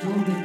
Don't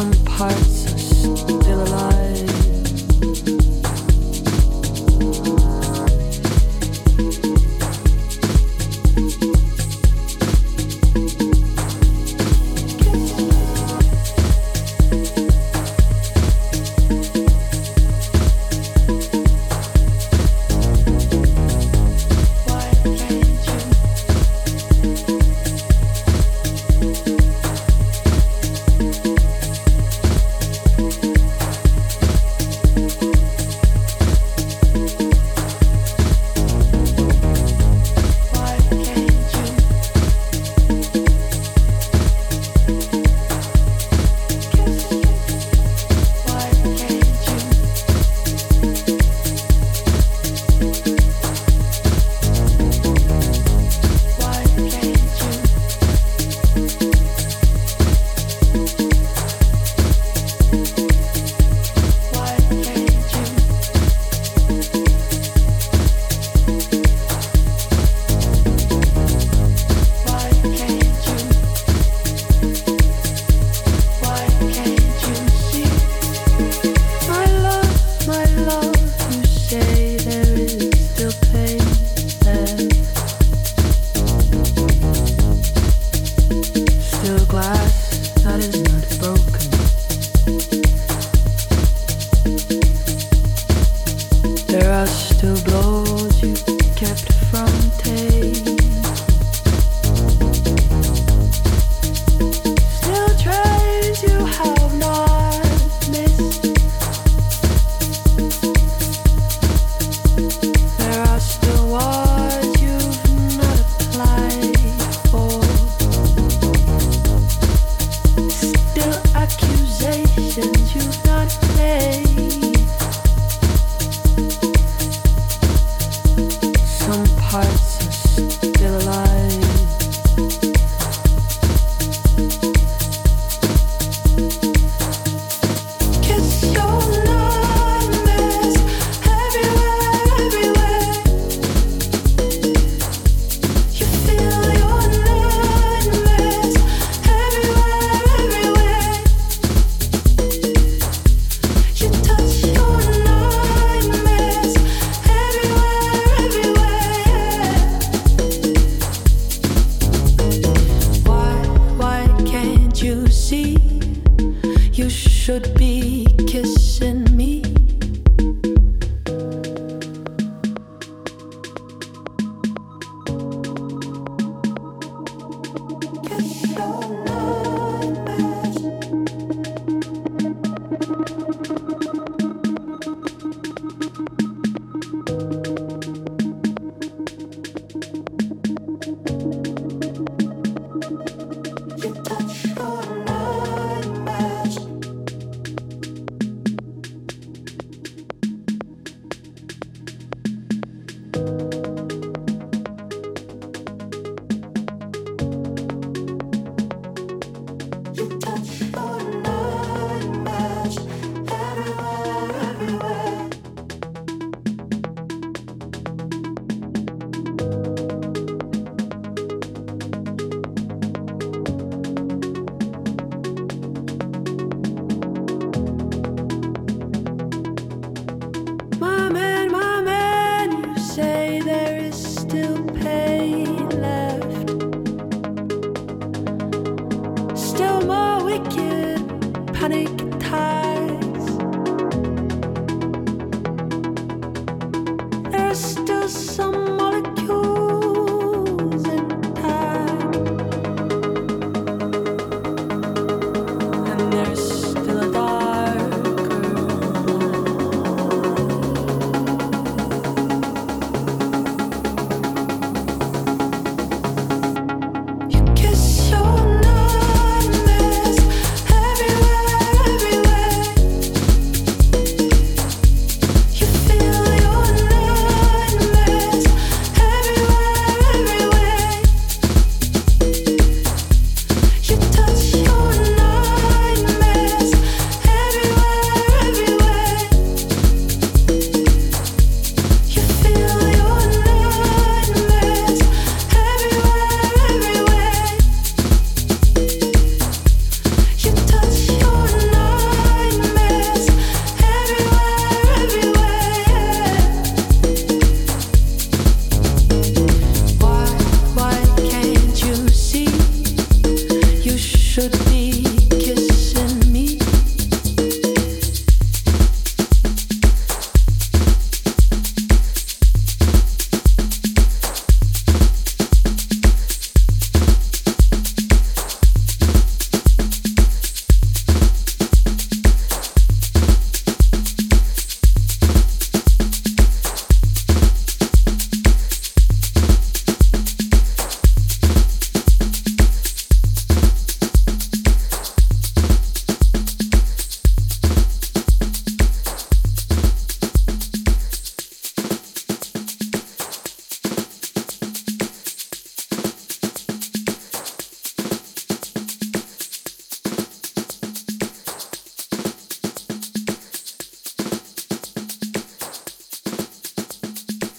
some parts not today. crystal sun.